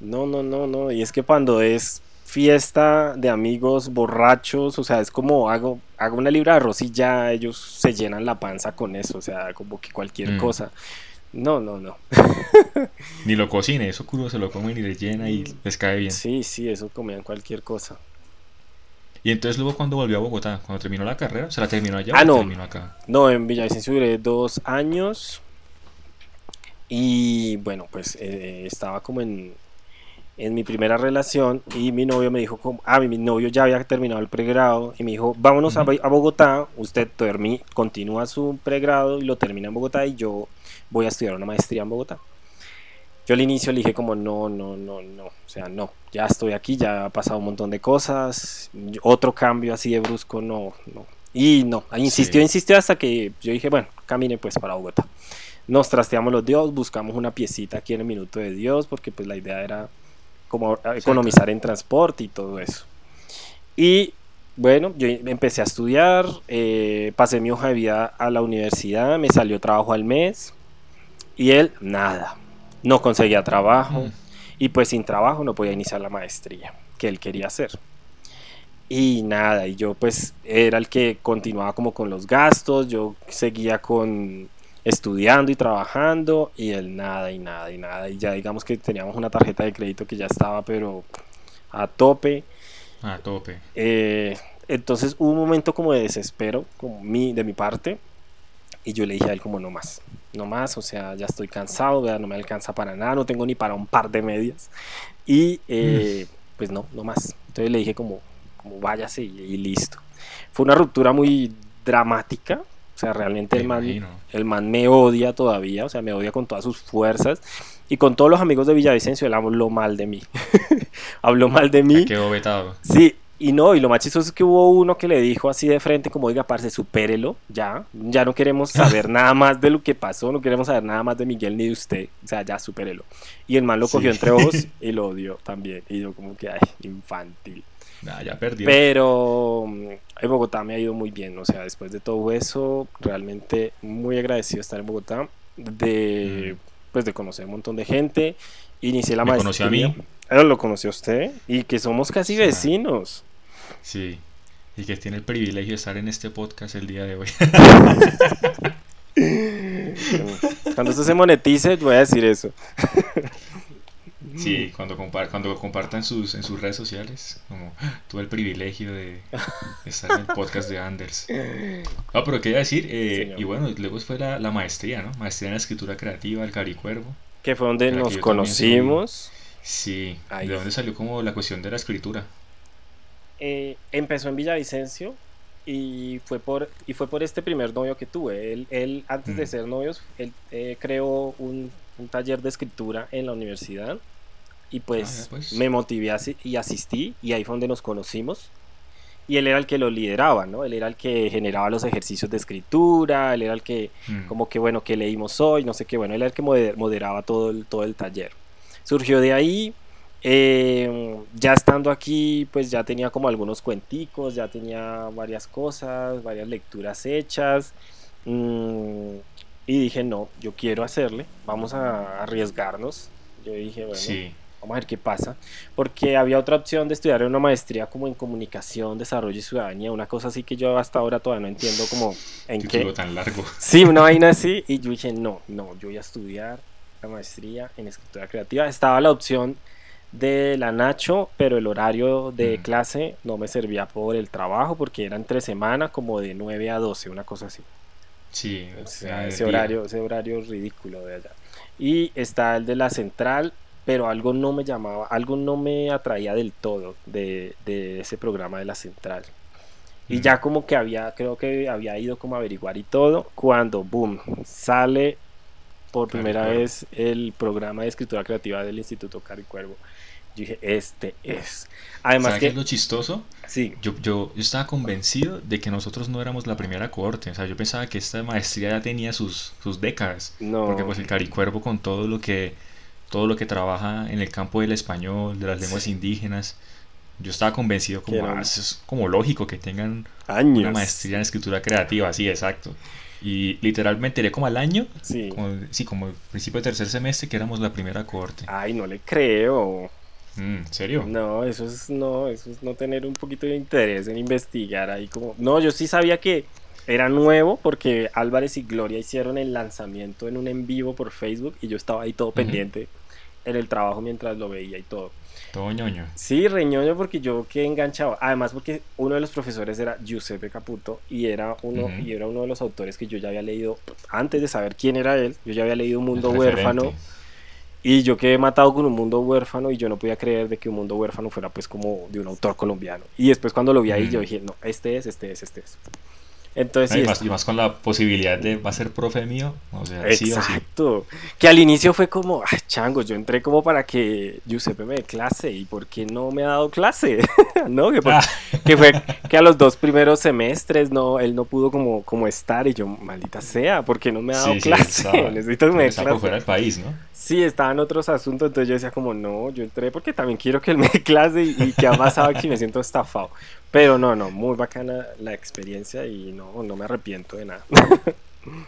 No, no, no, no. Y es que cuando es fiesta de amigos borrachos, o sea, es como hago, hago una libra de arroz y ya ellos se llenan la panza con eso, o sea, como que cualquier Mm. cosa. No, no, no. [laughs] Ni lo cocine, eso crudo se lo comen y les llena y les cae bien. Sí, sí, eso comían cualquier cosa. Y entonces luego cuando volvió a Bogotá, cuando terminó la carrera, ¿se la terminó allá Ah, o no. terminó acá? No, en Villavicencio duré dos años y bueno, pues eh, estaba como en, en mi primera relación y mi novio me dijo, como, ah, mi, novio ya había terminado el pregrado y me dijo, vámonos a, Ujú. Bo- a Bogotá, usted termi- continúa su pregrado y lo termina en Bogotá y yo voy a estudiar una maestría en Bogotá. Yo al inicio le dije como, no, no, no, no, o sea, no, ya estoy aquí, ya ha pasado un montón de cosas, otro cambio así de brusco, no, no. Y no, insistió, Sí. insistió hasta que yo dije, bueno, camine pues para Bogotá. Nos trasteamos los Dios, buscamos una piecita aquí en el Minuto de Dios, porque pues la idea era como economizar en transporte y todo eso. Y bueno, yo empecé a estudiar, eh, pasé mi hoja de vida a la universidad, me salió trabajo al mes y él nada. no conseguía trabajo Mm. y pues sin trabajo no podía iniciar la maestría que él quería hacer. Y nada, y yo pues era el que continuaba como con los gastos, yo seguía con estudiando y trabajando y él nada y nada y nada y ya digamos que teníamos una tarjeta de crédito que ya estaba pero a tope. A tope. Eh, entonces hubo un momento como de desespero como mi, de mi parte y yo le dije a él como no más, no más, o sea, ya estoy cansado, ¿verdad? no me alcanza para nada, no tengo ni para un par de medias y eh, pues no, no más. Entonces le dije como, como váyase y, y listo. Fue una ruptura muy dramática, sea, realmente Me el man, el man me odia todavía, o sea, me odia con todas sus fuerzas. Y con todos los amigos de Villavicencio, él habló mal de mí. [laughs] habló mal de mí. Quedó vetado. Sí, y no, y lo más chistoso es que hubo uno que le dijo así de frente, como, oiga, parce, supérelo, ya, ya no queremos saber [laughs] nada más de lo que pasó, no queremos saber nada más de Miguel ni de usted, o sea, ya, supérelo. Y el man lo Sí. cogió entre ojos [laughs] y lo odió también, y yo como que, ay, infantil. Nah, ya perdió. Pero mm, en Bogotá me ha ido muy bien, o sea, después de todo eso, realmente muy agradecido de estar en Bogotá, de, pues, de conocer un montón de gente, inicié la Mm. ¿Me maestría. conoció a mí? Eh, Lo conoció usted, y que somos casi vecinos. Sí. Y que tiene el privilegio de estar en este podcast el día de hoy. [laughs] Cuando esto se monetice, voy a decir eso. [laughs] Sí, cuando, compar cuando compartan sus, en sus redes sociales, como "Ah, tuve el privilegio de, estar en el podcast de Anders. [laughs] No, pero quería decir, eh, y bueno, luego fue la, la maestría, ¿no? Maestría en escritura creativa, el Caricuervo. Que fue donde nos conocimos. Sí, Ahí. ¿de dónde salió como la cuestión de la escritura? Eh, empezó en Villavicencio y fue por y fue por este primer novio que tuve. Él, él antes de Mm. ser novios, él eh, creó un, un taller de escritura en la universidad y pues, Ah, pues. me motivé y asistí y ahí fue donde nos conocimos. Y él era el que lo lideraba, ¿no? Él era el que generaba los ejercicios de escritura, él era el que Mm. como que bueno, que leímos hoy, no sé qué, bueno, él era el que moder- moderaba todo el, todo el taller. Surgió de ahí, eh, ya estando aquí, pues ya tenía como algunos cuenticos, ya tenía varias cosas, varias lecturas hechas, mm, y dije, no, yo quiero hacerle, vamos a arriesgarnos. Yo dije, bueno, Sí, vamos a ver qué pasa, porque había otra opción de estudiar una maestría como en comunicación, desarrollo y ciudadanía, una cosa así que yo hasta ahora todavía no entiendo como en qué. tan largo. Sí, una vaina así. Y yo dije, no, no, yo voy a estudiar la maestría en escritura creativa. Estaba la opción de la Nacho, pero el horario de Mm. clase no me servía por el trabajo porque era entre semana como de 9 a 12, una cosa así. Sí, O sea, ese día. horario, ese horario ridículo de allá. Y está el de la central, pero algo no me llamaba, algo no me atraía del todo de, de ese programa de la central. Y Mm. ya como que había, creo que había ido como a averiguar y todo, cuando, boom, sale por primera Caricuervo. vez el programa de escritura creativa del Instituto Caricuervo. Yo dije, este es. Además ¿Sabes qué que, es lo chistoso? sí, Yo, yo, yo estaba convencido de que nosotros no éramos la primera cohorte. O sea, yo pensaba que esta maestría ya tenía sus, sus décadas. no, Porque pues el Caricuervo con todo lo que todo lo que trabaja en el campo del español, de las lenguas indígenas, yo estaba convencido como. "Ah, eso es como lógico que tengan años. una maestría en escritura creativa, sí, exacto. Y literalmente era como al año, Sí. como, sí, como el principio de tercer semestre que éramos la primera cohorte. Ay, no le creo. Mm, ¿En serio? No, eso es no, eso es no tener un poquito de interés en investigar ahí como. No, yo sí sabía que era nuevo porque Álvarez y Gloria hicieron el lanzamiento en un en vivo por Facebook y yo estaba ahí todo pendiente en el trabajo mientras lo veía y todo. Todo ñoño. Sí, reñoño porque yo quedé enganchado. Además porque uno de los profesores era Giuseppe Caputo y era uno y era uno de los autores que yo ya había leído antes de saber quién era él. Yo ya había leído Un Mundo. Huérfano y yo quedé matado con Un Mundo Huérfano y yo no podía creer de que Un Mundo Huérfano fuera pues como de un autor colombiano. Y después cuando lo vi ahí Mm. yo dije, no, este es, este es, este es. Entonces, No, y, más, y más con la posibilidad de va a ser profe mío, o sea, sí o sí. Exacto. Que al inicio fue como, ay, chango, yo entré como para que Giuseppe me dé clase y ¿por qué no me ha dado clase? [laughs] ¿No? Que, por- Ah, que fue que a los dos primeros semestres no, él no pudo como, como estar y yo, maldita sea, ¿por qué no me ha dado sí, clase? estaba- [laughs] Necesito que me dé clase. fuera del país, ¿no? Sí, estaban otros asuntos, entonces yo decía como, no, yo entré porque también quiero que él me dé clase y, y que ha pasado aquí me siento estafado. Pero no, no, muy bacana la experiencia y no, no me arrepiento de nada. [laughs]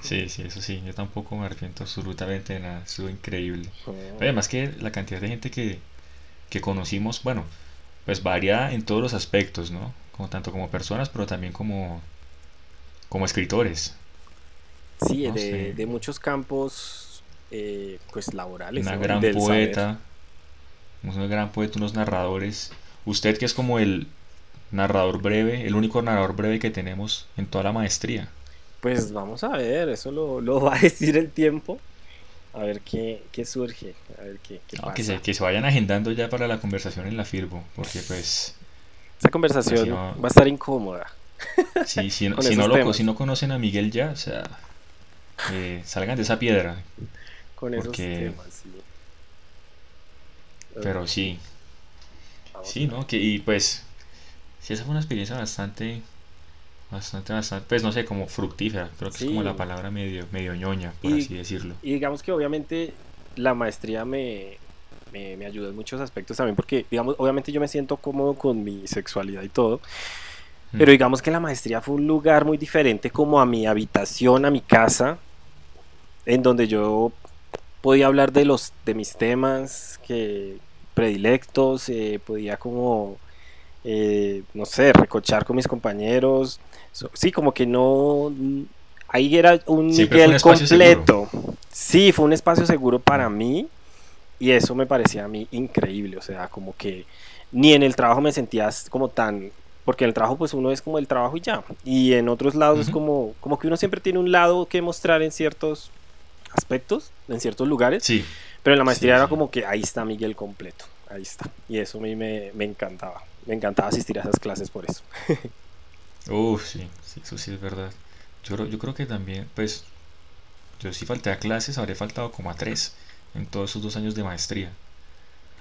Sí, sí, eso sí, yo tampoco me arrepiento absolutamente de nada, estuvo increíble. Oh. Además que la cantidad de gente que, que conocimos, bueno, pues varía en todos los aspectos, ¿no? Como tanto como personas, pero también como, como escritores. Sí, No de, sé. de muchos campos eh, pues laborales. Una ¿no? gran Del saber. poeta, un gran poeta, unos narradores. Usted que es como el narrador breve, el único narrador breve que tenemos en toda la maestría. Pues vamos a ver, eso lo, lo [laughs] va a decir el tiempo. A ver qué, qué surge, a ver qué, qué No, pasa. que, se, que se vayan agendando ya para la conversación en la Firbo, porque pues Esa conversación Pues sí, no. va a estar incómoda. [laughs] si, si, no- si no lo, si no conocen a Miguel ya, o sea, eh, salgan de esa piedra. con esos Porque- temas, sí. Pero sí, sí, ¿no? Que, y pues, sí, esa fue una experiencia bastante, bastante, bastante, pues no sé, como fructífera. Creo que Sí. es como la palabra medio, medio ñoña, por Y- así decirlo. Y digamos que obviamente la maestría me, me, me ayuda en muchos aspectos también, porque digamos, obviamente yo me siento cómodo con mi sexualidad y todo, Mm. pero digamos que la maestría fue un lugar muy diferente como a mi habitación, a mi casa, en donde yo podía hablar de los de mis temas que predilectos, eh, podía como eh, no sé, recochar con mis compañeros. So- sí, como que no ahí era un Siempre un espacio completo. Sí, fue un espacio seguro para mí y eso me parecía a mí increíble, o sea, como que ni en el trabajo me sentías como tan porque en el trabajo pues uno es como el trabajo y ya. Y en otros lados es como como que uno siempre tiene un lado que mostrar en ciertos aspectos, en ciertos lugares. Sí, Pero en la maestría Sí, era sí. como que ahí está Miguel completo, ahí está. Y eso a mí me, me encantaba, me encantaba asistir a esas clases por eso. Uf, sí, sí, eso sí es verdad. Yo, creo- yo creo que también, pues, yo sí falté a clases, habré faltado como a tres en todos esos dos años de maestría.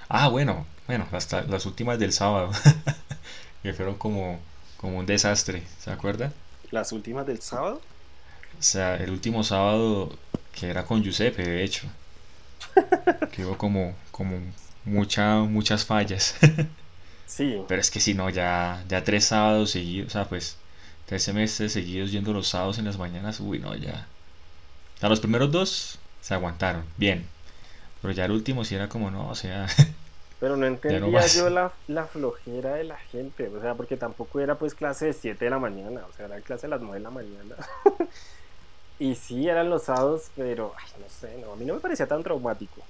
Ah, bueno, bueno, hasta las últimas del sábado, [laughs] que fueron como, como un desastre, ¿se acuerdan? Las últimas del sábado. O sea, el último sábado que era con Giuseppe, de hecho, [laughs] que hubo como, como mucha, muchas fallas. [laughs] Sí, Pero es que si no, ya, ya tres sábados seguidos, o sea, pues tres semestres seguidos yendo los sábados en las mañanas, uy, no, ya. O sea, los primeros dos se aguantaron, bien. Pero ya el último sí era como, no, o sea, [laughs] pero no entendía yo la, la flojera de la gente, o sea, porque tampoco era pues clase de 7 de la mañana, o sea, era clase de las 9 de la mañana. [laughs] y sí, eran los sábados, pero, ay, no sé, no, a mí no me parecía tan traumático.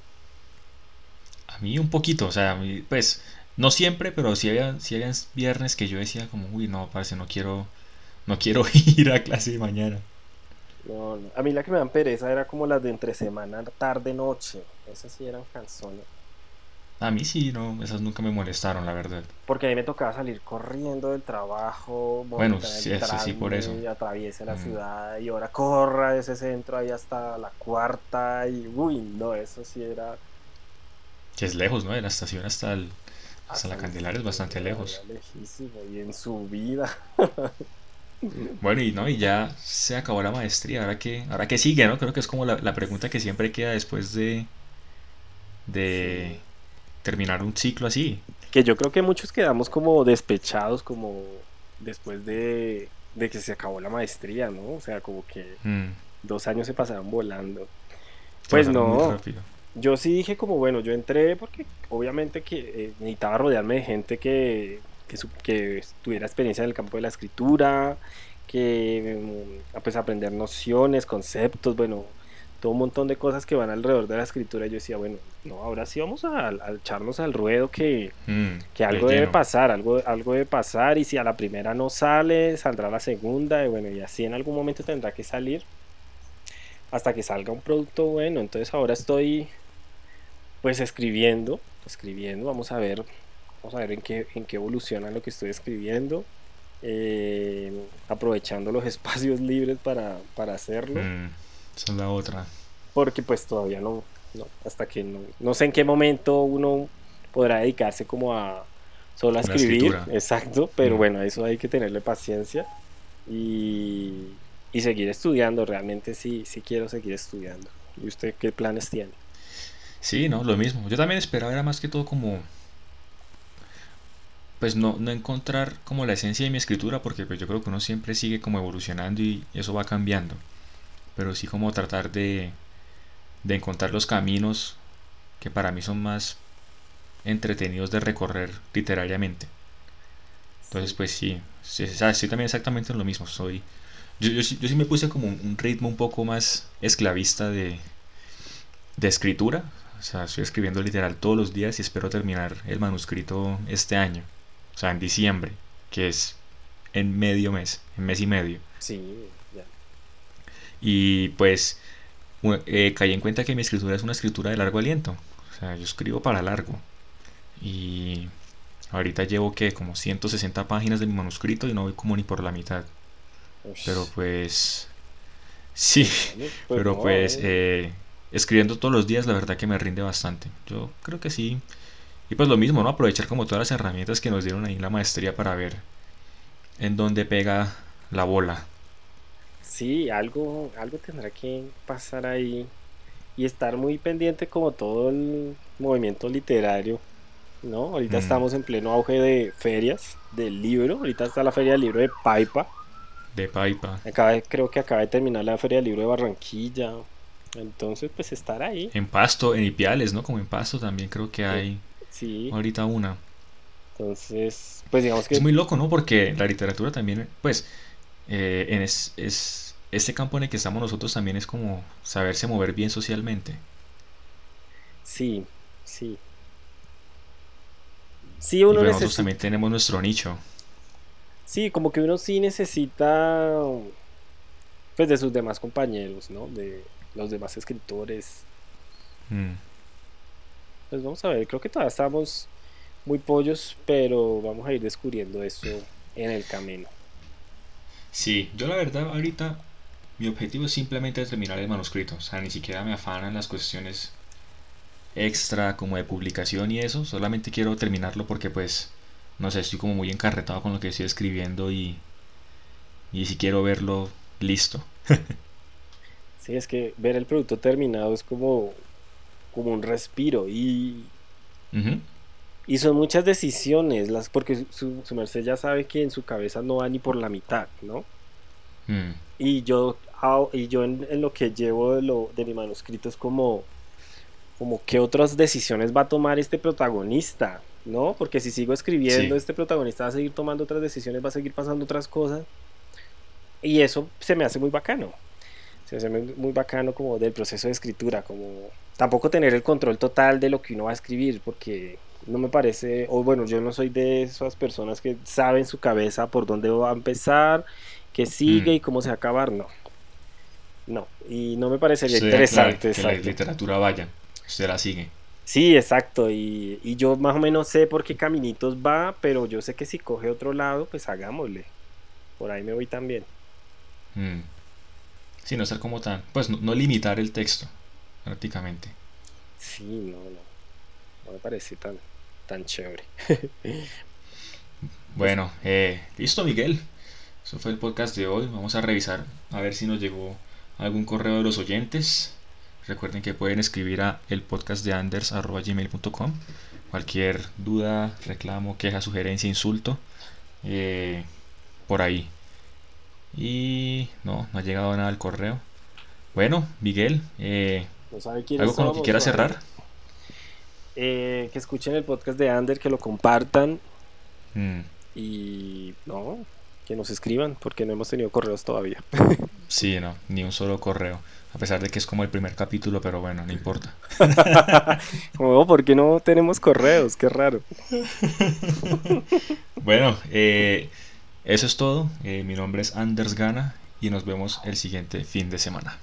a mí un poquito, o sea, a pues, no siempre, pero sí había, sí viernes que yo decía como, uy, no, parece, no quiero, no quiero [laughs] ir a clase de mañana. No, no. A mí la que me dan pereza era como las de entre semana, tarde, noche. Esas sí eran canzones. A mí sí, no, esas nunca me molestaron, la verdad. Porque a mí me tocaba salir corriendo del trabajo, Bueno, sí, eso sí, por eso. Transmi, atraviese la Mm. ciudad y ahora corra de ese centro ahí hasta la cuarta y uy, no, eso sí era Que es lejos, ¿no? De la estación hasta el, hasta la el- Candelaria es bastante lejos. lejísimo y en su vida. [laughs] Bueno, y no, y ya se acabó la maestría, ahora que, ahora que sigue, ¿no? Creo que es como la, la pregunta que siempre queda después de, de terminar un ciclo así. Que yo creo que muchos quedamos como despechados como después de, de que se acabó la maestría, ¿no? O sea, como que Mm, dos años se pasaron volando. se Pues pasaron muy no. rápido. Yo sí dije como, bueno, yo entré porque obviamente que eh, necesitaba rodearme de gente que, que, su- que tuviera experiencia en el campo de la escritura, que mm, pues aprender nociones, conceptos, bueno, todo un montón de cosas que van alrededor de la escritura. Y yo decía, bueno, no, ahora sí vamos a, a echarnos al ruedo que, Mm, que algo debe pasar, algo, algo debe pasar y si a la primera no sale, saldrá la segunda y bueno, y así en algún momento tendrá que salir hasta que salga un producto bueno. Entonces ahora estoy pues escribiendo, escribiendo, vamos a ver, vamos a ver en qué, en qué evoluciona lo que estoy escribiendo, eh, aprovechando los [laughs] espacios libres para, para hacerlo Mm, esa es la otra. porque pues todavía no, no hasta que no, no sé en qué momento uno podrá dedicarse como a solo a escribir, exacto, pero Mm. bueno, a eso hay que tenerle paciencia y, y seguir estudiando, realmente sí, sí quiero seguir estudiando. ¿Y usted qué planes tiene? Sí, no, lo mismo. Yo también esperaba, era más que todo como, pues no, no encontrar como la esencia de mi escritura, porque pues yo creo que uno siempre sigue como evolucionando y eso va cambiando. pero sí como tratar de, de encontrar los caminos que para mí son más entretenidos de recorrer literariamente. Entonces, pues sí, sí, estoy también exactamente en lo mismo. Soy, yo, yo, yo sí me puse como un ritmo un poco más esclavista de, de escritura. O sea, estoy escribiendo literal todos los días y espero terminar el manuscrito este año. O sea, en diciembre, que es en medio mes, en mes y medio. Sí, ya. Y pues eh, caí en cuenta que mi escritura es una escritura de largo aliento. O sea, yo escribo para largo. Y ahorita llevo que como 160 páginas de mi manuscrito y no voy como ni por la mitad. Pero pues... Sí, pues pero pues eh, escribiendo todos los días la verdad que me rinde bastante. Yo creo que sí. Y pues lo mismo, ¿no? Aprovechar como todas las herramientas que nos dieron ahí en la maestría para ver en dónde pega la bola. Sí, algo, algo tendrá que pasar ahí y estar muy pendiente como todo el movimiento literario, ¿no? Ahorita mm. estamos en pleno auge de ferias del libro, ahorita está la feria del libro de Paipa. De Paipa. Acaba, creo que acaba de terminar la feria del libro de Barranquilla. Entonces, pues estar ahí. En Pasto, en Ipiales, ¿no? Como en Pasto también creo que hay sí. ahorita una. Entonces, pues digamos que... Es muy loco, ¿no? Porque la literatura también, pues, eh, en es, es, este campo en el que estamos nosotros también es como saberse mover bien socialmente. Sí, sí. Sí, uno y nosotros también tenemos nuestro nicho. Sí, como que uno sí necesita, pues, de sus demás compañeros, ¿no? De los demás escritores. Mm. Pues vamos a ver, creo que todavía estamos muy pollos, pero vamos a ir descubriendo eso en el camino. Sí, yo la verdad ahorita mi objetivo es simplemente terminar el manuscrito, o sea, ni siquiera me afanan las cuestiones extra como de publicación y eso, solamente quiero terminarlo porque pues, no sé, estoy como muy encarretado con lo que estoy escribiendo y, y si quiero verlo listo. [laughs] sí, es que ver el producto terminado es como, como un respiro y... Y son muchas decisiones, las porque su, merced ya sabe que en su cabeza no va ni por la mitad, ¿no? Mm. Y yo, y yo en, lo que llevo de, lo, de mi manuscrito es como, como qué otras decisiones va a tomar este protagonista, ¿no? Porque si sigo escribiendo, este protagonista va a seguir tomando otras decisiones, va a seguir pasando otras cosas. Y eso se me hace muy bacano. Se hace muy bacano como del proceso de escritura, como tampoco tener el control total de lo que uno va a escribir, porque no me parece, o bueno, yo no soy de esas personas que saben su cabeza por dónde va a empezar, que sigue mm. y cómo se va a acabar, no. No, y no me parecería interesante. que la literatura vaya, usted la sigue. Sí, exacto, y, yo más o menos sé por qué caminitos va, pero yo sé que si coge otro lado, pues hagámosle. Por ahí me voy también. Mm. Sí, no ser como tan, pues no limitar el texto, prácticamente. Sí, no, no. No me parece tan, tan chévere. [laughs] bueno, eh, listo Miguel. Eso fue el podcast de hoy. Vamos a revisar a ver si nos llegó algún correo de los oyentes. Recuerden que pueden escribir a el podcast de anders.gmail.com cualquier duda, reclamo, queja, sugerencia, insulto eh, por ahí. Y no, no ha llegado nada al correo. Bueno, Miguel, eh, ¿algo con lo que quiera cerrar? Eh, que escuchen el podcast de Ander, que lo compartan. Mm. Y no, que nos escriban, porque no hemos tenido correos todavía. [laughs] sí, no, ni un solo correo. A pesar de que es como el primer capítulo, pero bueno, no importa. [laughs] como, ¿por qué no tenemos correos? Qué raro. [laughs] bueno, eh, eso es todo. Eh, mi nombre es Anders Gana y nos vemos el siguiente fin de semana.